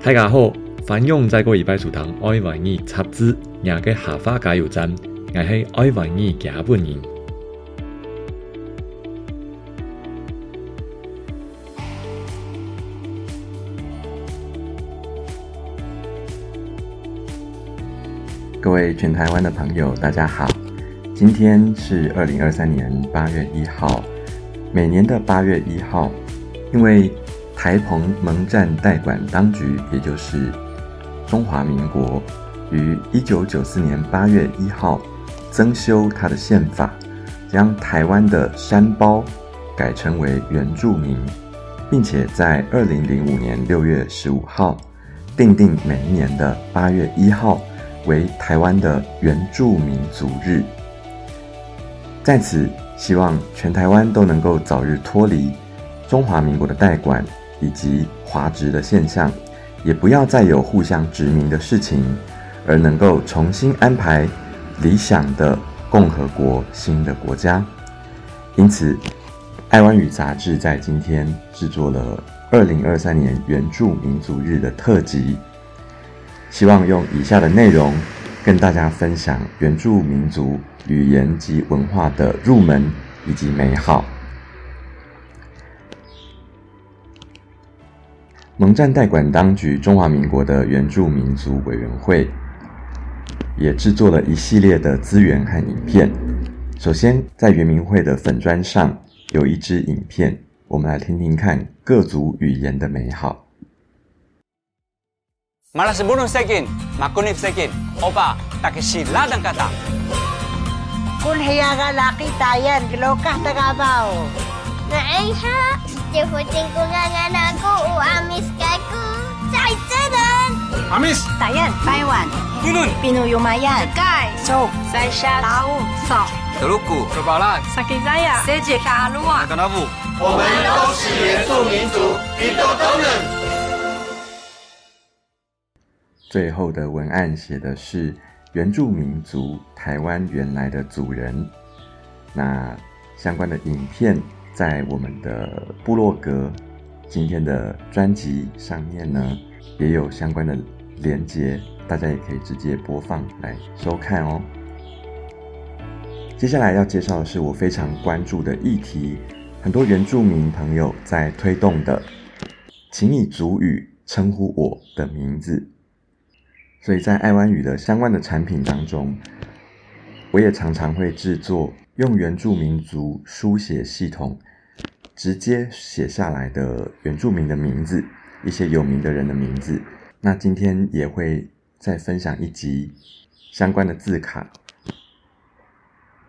大家好，欢迎再过一杯茶汤，爱万二插枝，赢个夏发加油站，爱去爱万二行半日。各位全台湾的朋友，大家好，今天是二零二三年八月一号，每年的八月一号，因为。台澎盟战代管当局，也就是中华民国，于一九九四年八月一号增修它的宪法，将台湾的山包改称为原住民，并且在二零零五年六月十五号定定每一年的八月一号为台湾的原住民族日。在此，希望全台湾都能够早日脱离中华民国的代管。以及华殖的现象，也不要再有互相殖民的事情，而能够重新安排理想的共和国、新的国家。因此，《爱湾语》杂志在今天制作了2023年原住民族日的特辑，希望用以下的内容跟大家分享原住民族语言及文化的入门以及美好。蒙占代管当局中华民国的原住民族委员会，也制作了一系列的资源和影片。首先，在原民会的粉砖上有一支影片，我们来听听看各族语言的美好。最后的文案写的是原住民族台湾原来的主人，那相关的影片。在我们的部落格今天的专辑上面呢，也有相关的连接，大家也可以直接播放来收看哦。接下来要介绍的是我非常关注的议题，很多原住民朋友在推动的，请以族语称呼我的名字。所以在爱湾语的相关的产品当中，我也常常会制作用原住民族书写系统。直接写下来的原住民的名字，一些有名的人的名字。那今天也会再分享一集相关的字卡。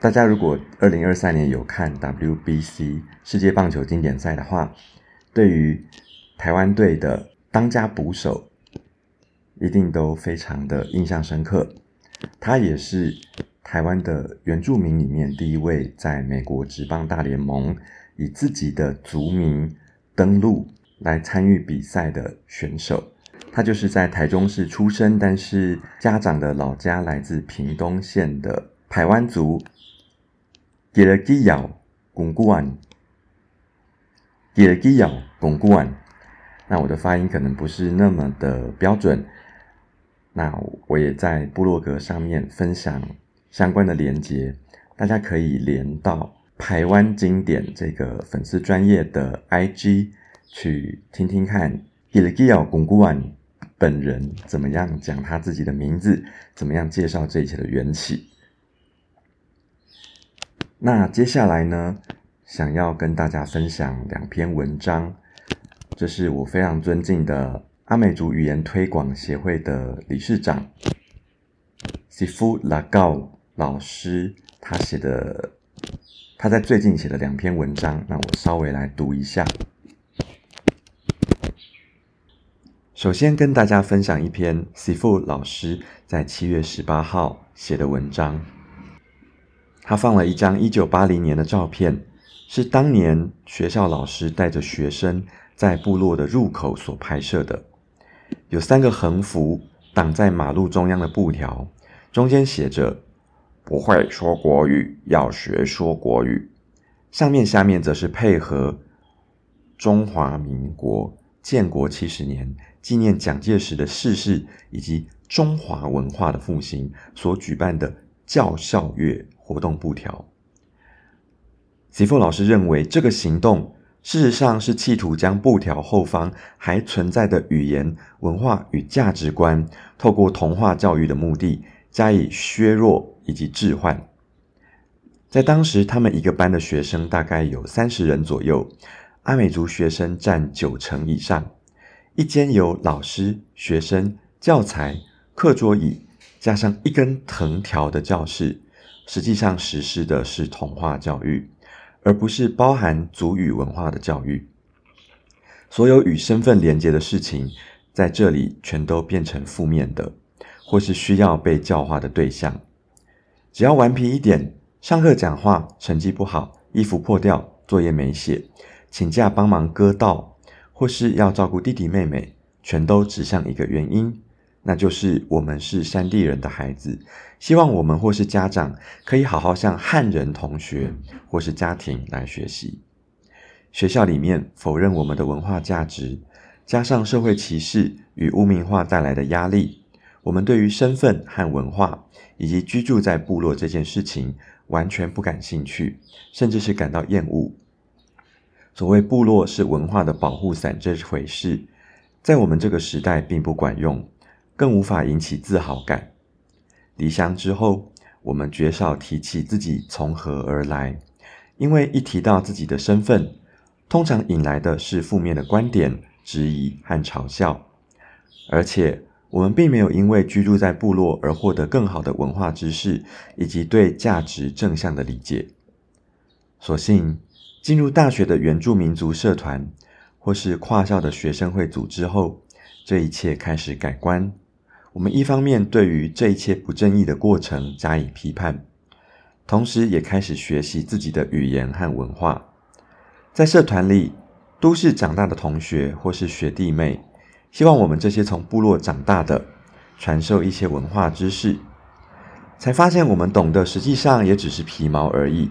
大家如果二零二三年有看 WBC 世界棒球经典赛的话，对于台湾队的当家捕手，一定都非常的印象深刻。他也是台湾的原住民里面第一位在美国职棒大联盟。以自己的族名登陆来参与比赛的选手，他就是在台中市出生，但是家长的老家来自屏东县的台湾族，吉勒基瑶巩固完，吉勒基瑶巩固完。那我的发音可能不是那么的标准，那我也在部落格上面分享相关的连接，大家可以连到。台湾经典这个粉丝专业的 IG，去听听看 Gilgiao g o u n 本人怎么样讲他自己的名字，怎么样介绍这一切的缘起。那接下来呢，想要跟大家分享两篇文章，这是我非常尊敬的阿美族语言推广协会的理事长 Sifu l a g a o 老师他写的。他在最近写了两篇文章，让我稍微来读一下。首先跟大家分享一篇 Si f 老师在七月十八号写的文章。他放了一张一九八零年的照片，是当年学校老师带着学生在部落的入口所拍摄的。有三个横幅挡在马路中央的布条，中间写着。不会说国语，要学说国语。上面、下面则是配合中华民国建国七十年、纪念蒋介石的逝世以及中华文化的复兴所举办的教校月活动布条。席凤老师认为，这个行动事实上是企图将布条后方还存在的语言、文化与价值观，透过童话教育的目的加以削弱。以及置换，在当时，他们一个班的学生大概有三十人左右，阿美族学生占九成以上。一间有老师、学生、教材、课桌椅，加上一根藤条的教室，实际上实施的是童话教育，而不是包含族语文化的教育。所有与身份连接的事情，在这里全都变成负面的，或是需要被教化的对象。只要顽皮一点，上课讲话，成绩不好，衣服破掉，作业没写，请假帮忙割稻，或是要照顾弟弟妹妹，全都指向一个原因，那就是我们是山地人的孩子。希望我们或是家长可以好好向汉人同学或是家庭来学习。学校里面否认我们的文化价值，加上社会歧视与污名化带来的压力。我们对于身份和文化，以及居住在部落这件事情，完全不感兴趣，甚至是感到厌恶。所谓部落是文化的保护伞，这回事，在我们这个时代并不管用，更无法引起自豪感。离乡之后，我们绝少提起自己从何而来，因为一提到自己的身份，通常引来的是负面的观点、质疑和嘲笑，而且。我们并没有因为居住在部落而获得更好的文化知识以及对价值正向的理解。所幸进入大学的原住民族社团或是跨校的学生会组织后，这一切开始改观。我们一方面对于这一切不正义的过程加以批判，同时也开始学习自己的语言和文化。在社团里，都市长大的同学或是学弟妹。希望我们这些从部落长大的传授一些文化知识，才发现我们懂得实际上也只是皮毛而已，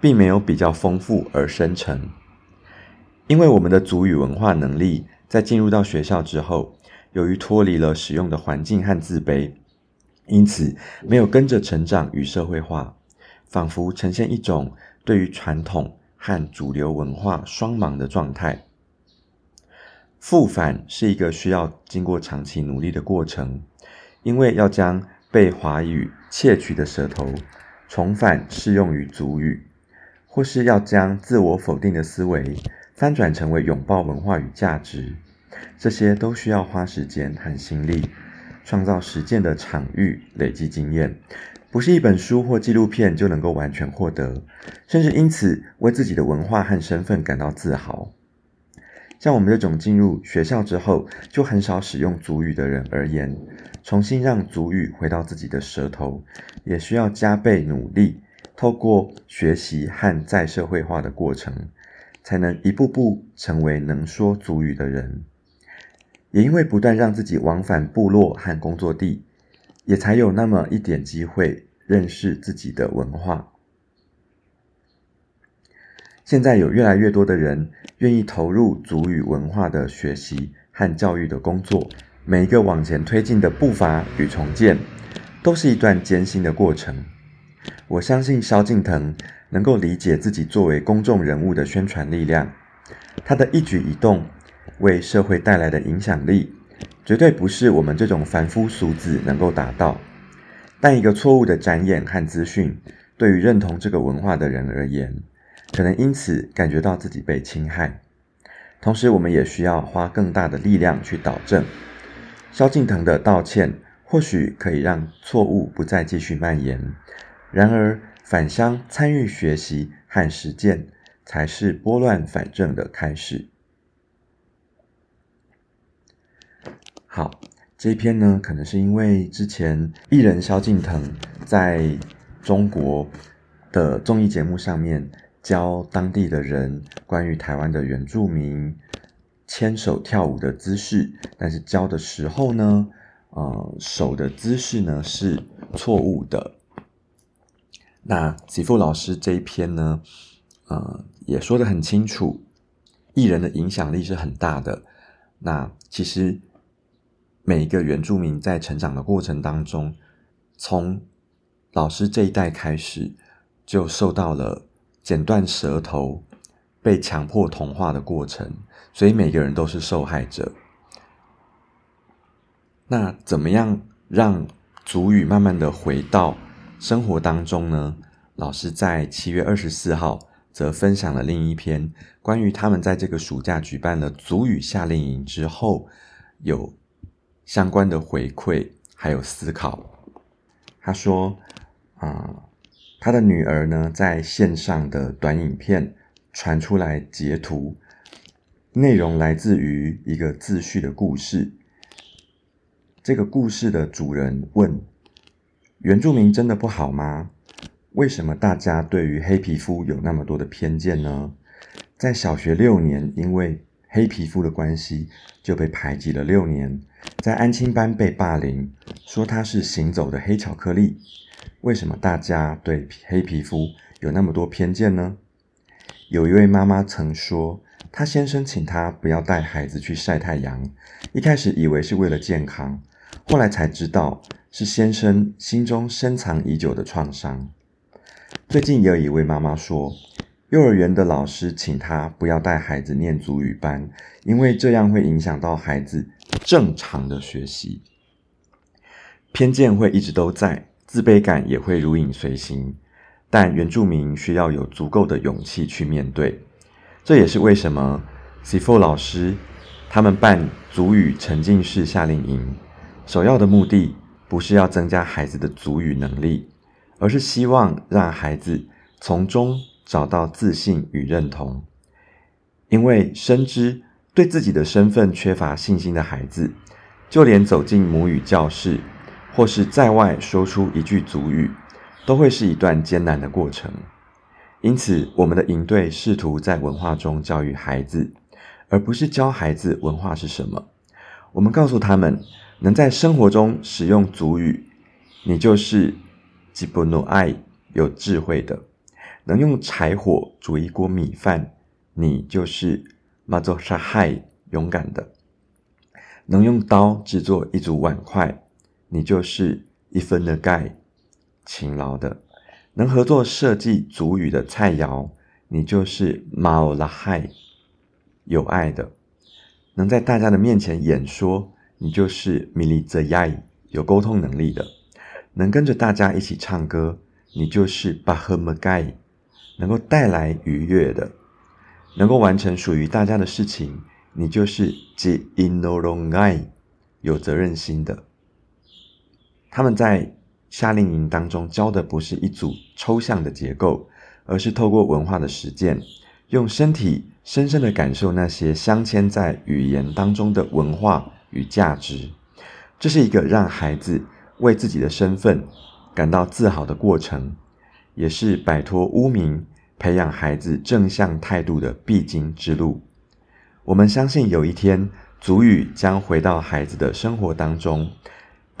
并没有比较丰富而深沉。因为我们的族语文化能力在进入到学校之后，由于脱离了使用的环境和自卑，因此没有跟着成长与社会化，仿佛呈现一种对于传统和主流文化双盲的状态。复返是一个需要经过长期努力的过程，因为要将被华语窃取的舌头重返适用于祖语，或是要将自我否定的思维翻转成为拥抱文化与价值，这些都需要花时间、和心力，创造实践的场域，累积经验，不是一本书或纪录片就能够完全获得，甚至因此为自己的文化和身份感到自豪。像我们这种进入学校之后就很少使用足语的人而言，重新让足语回到自己的舌头，也需要加倍努力，透过学习和再社会化的过程，才能一步步成为能说足语的人。也因为不断让自己往返部落和工作地，也才有那么一点机会认识自己的文化。现在有越来越多的人愿意投入族语文化的学习和教育的工作，每一个往前推进的步伐与重建，都是一段艰辛的过程。我相信萧敬腾能够理解自己作为公众人物的宣传力量，他的一举一动为社会带来的影响力，绝对不是我们这种凡夫俗子能够达到。但一个错误的展演和资讯，对于认同这个文化的人而言，可能因此感觉到自己被侵害，同时我们也需要花更大的力量去导正。萧敬腾的道歉或许可以让错误不再继续蔓延，然而返乡参与学习和实践才是拨乱反正的开始。好，这一篇呢，可能是因为之前艺人萧敬腾在中国的综艺节目上面。教当地的人关于台湾的原住民牵手跳舞的姿势，但是教的时候呢，呃，手的姿势呢是错误的。那吉富老师这一篇呢，呃，也说的很清楚，艺人的影响力是很大的。那其实每一个原住民在成长的过程当中，从老师这一代开始就受到了。剪断舌头，被强迫同化的过程，所以每个人都是受害者。那怎么样让族语慢慢的回到生活当中呢？老师在七月二十四号则分享了另一篇关于他们在这个暑假举办了族语夏令营之后有相关的回馈还有思考。他说：“啊。”他的女儿呢，在线上的短影片传出来截图，内容来自于一个自序的故事。这个故事的主人问：“原住民真的不好吗？为什么大家对于黑皮肤有那么多的偏见呢？”在小学六年，因为黑皮肤的关系就被排挤了六年，在安亲班被霸凌，说他是行走的黑巧克力。为什么大家对黑皮肤有那么多偏见呢？有一位妈妈曾说，她先生请她不要带孩子去晒太阳，一开始以为是为了健康，后来才知道是先生心中深藏已久的创伤。最近也有一位妈妈说，幼儿园的老师请她不要带孩子念祖语班，因为这样会影响到孩子正常的学习。偏见会一直都在。自卑感也会如影随形，但原住民需要有足够的勇气去面对。这也是为什么 CFO 老师他们办足语沉浸式夏令营，首要的目的不是要增加孩子的足语能力，而是希望让孩子从中找到自信与认同。因为深知对自己的身份缺乏信心的孩子，就连走进母语教室。或是在外说出一句族语，都会是一段艰难的过程。因此，我们的营队试图在文化中教育孩子，而不是教孩子文化是什么。我们告诉他们，能在生活中使用族语，你就是吉布诺埃有智慧的；能用柴火煮一锅米饭，你就是马佐沙亥勇敢的；能用刀制作一组碗筷。你就是一分的钙，勤劳的；能合作设计足语的菜肴，你就是马奥拉嗨，有爱的；能在大家的面前演说，你就是米利泽雅，有沟通能力的；能跟着大家一起唱歌，你就是巴赫莫盖，能够带来愉悦的；能够完成属于大家的事情，你就是吉伊诺龙盖，有责任心的。他们在夏令营当中教的不是一组抽象的结构，而是透过文化的实践，用身体深深的感受那些镶嵌在语言当中的文化与价值。这是一个让孩子为自己的身份感到自豪的过程，也是摆脱污名、培养孩子正向态度的必经之路。我们相信有一天，足语将回到孩子的生活当中。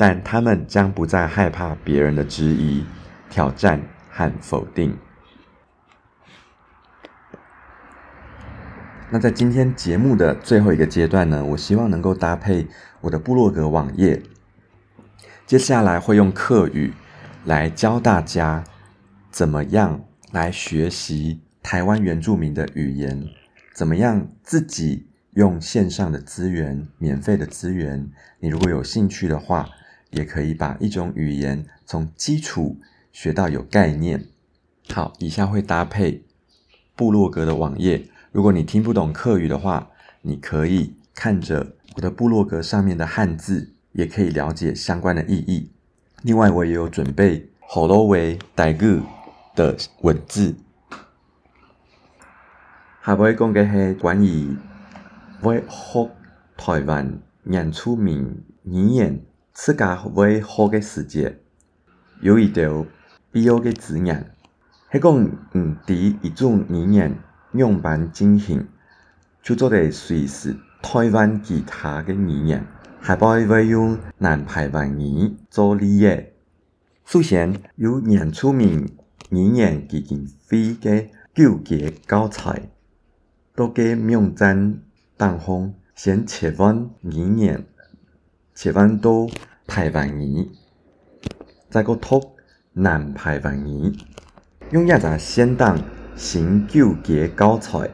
但他们将不再害怕别人的质疑、挑战和否定。那在今天节目的最后一个阶段呢？我希望能够搭配我的部落格网页，接下来会用客语来教大家怎么样来学习台湾原住民的语言，怎么样自己用线上的资源、免费的资源。你如果有兴趣的话。也可以把一种语言从基础学到有概念。好，以下会搭配部落格的网页。如果你听不懂客语的话，你可以看着我的部落格上面的汉字，也可以了解相关的意义。另外，我也有准备好罗威代语的文字，下尾讲个系关于为何台湾人出名语言。此家为好个世界，有一条必要嘅自然，系讲唔只一种语言两般进行，就做得随时台湾其他嘅语言，还不会用南台湾语做例。首先有年初名语言基金会嘅纠结教材，都给名展当红先切换语言。切阮多排万言，再个托南排万言，用一只现代新旧字教材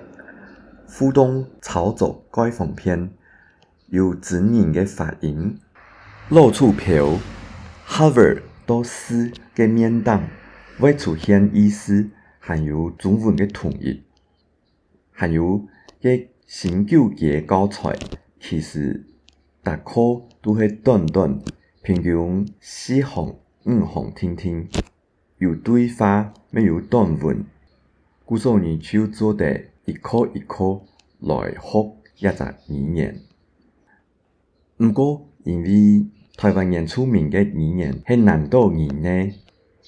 互动炒作改方篇，有自然的发音，露出票 e r 到四个面当会出现意思含有中文的统一，含有嘅新旧字教材其实。逐科都是短短，平均四行、五行天天，有对话，没有短文。古早你就做的一科一科来学一个语言。不过，因为台湾人出名个语言是难岛语言，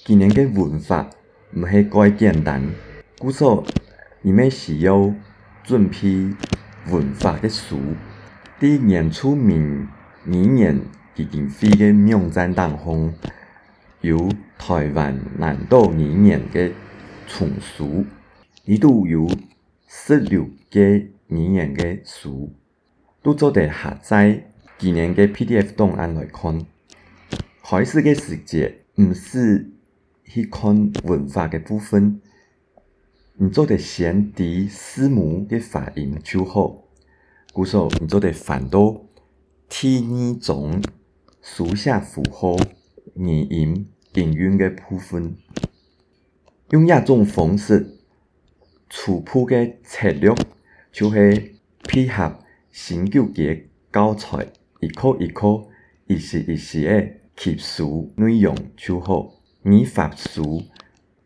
今年个文法唔系介简单，古早你们需要准备文法的书。伫年初，闽语言基金会嘅名南当会，有台湾南岛语言嘅创述，伊底有十六个语言嘅书，都做伫下载今年嘅 PDF 档案来看。海始嘅细节毋是去看文化嘅部分，毋做伫先睇师母嘅发音就好。故说，你做得反到替你总书写符号、语音、应韵的部分，用亚种方式初步个策略，就是配合新旧个教材，一课一课，一时一时诶，吸收内容就好。你法书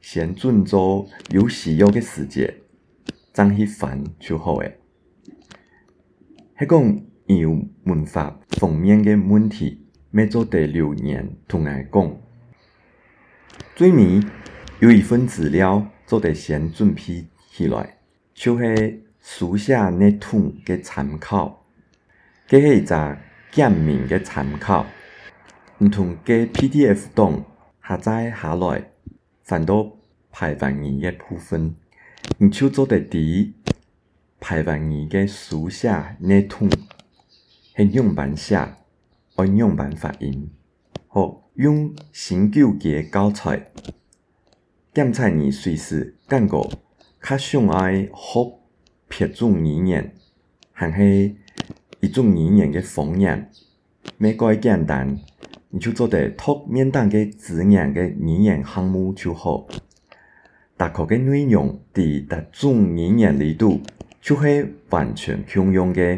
先阵做有需要的时节，怎去凡就好诶。讲有文化方面嘅问题，要做第六年同我讲。最尾有一份资料做得先准备起来，就是书写那通嘅参考，佮系一个简明嘅参考，唔同加 PDF 档下载下来，反倒排版二嘅部分，唔就做得一。排版字个书写、内通、形用板写、按用板发音，或用新旧个教材。检材呢，随时更换。较上爱学别种语言，还是一种语言个方言，袂怪简单。你就做块读免单个字眼个语言项目就好。大概个内容伫特种语言里度。就系完全通用嘅，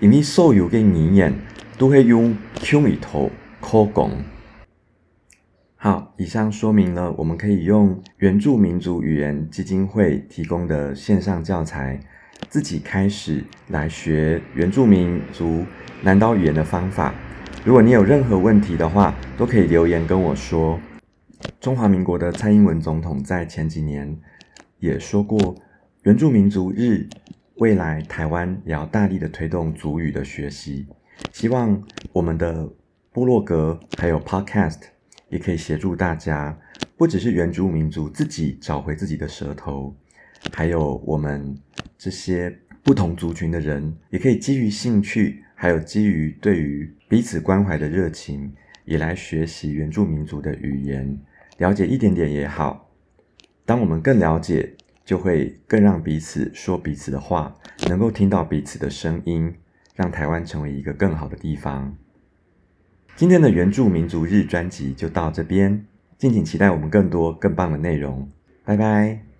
因为所有嘅语言都系用同一套口讲。好，以上说明了我们可以用原住民族语言基金会提供的线上教材，自己开始来学原住民族南岛语言的方法。如果你有任何问题的话，都可以留言跟我说。中华民国的蔡英文总统在前几年也说过，原住民族日。未来台湾也要大力的推动族语的学习，希望我们的部落格还有 Podcast 也可以协助大家，不只是原住民族自己找回自己的舌头，还有我们这些不同族群的人，也可以基于兴趣，还有基于对于彼此关怀的热情，也来学习原住民族的语言，了解一点点也好。当我们更了解。就会更让彼此说彼此的话，能够听到彼此的声音，让台湾成为一个更好的地方。今天的原住民族日专辑就到这边，敬请期待我们更多更棒的内容。拜拜。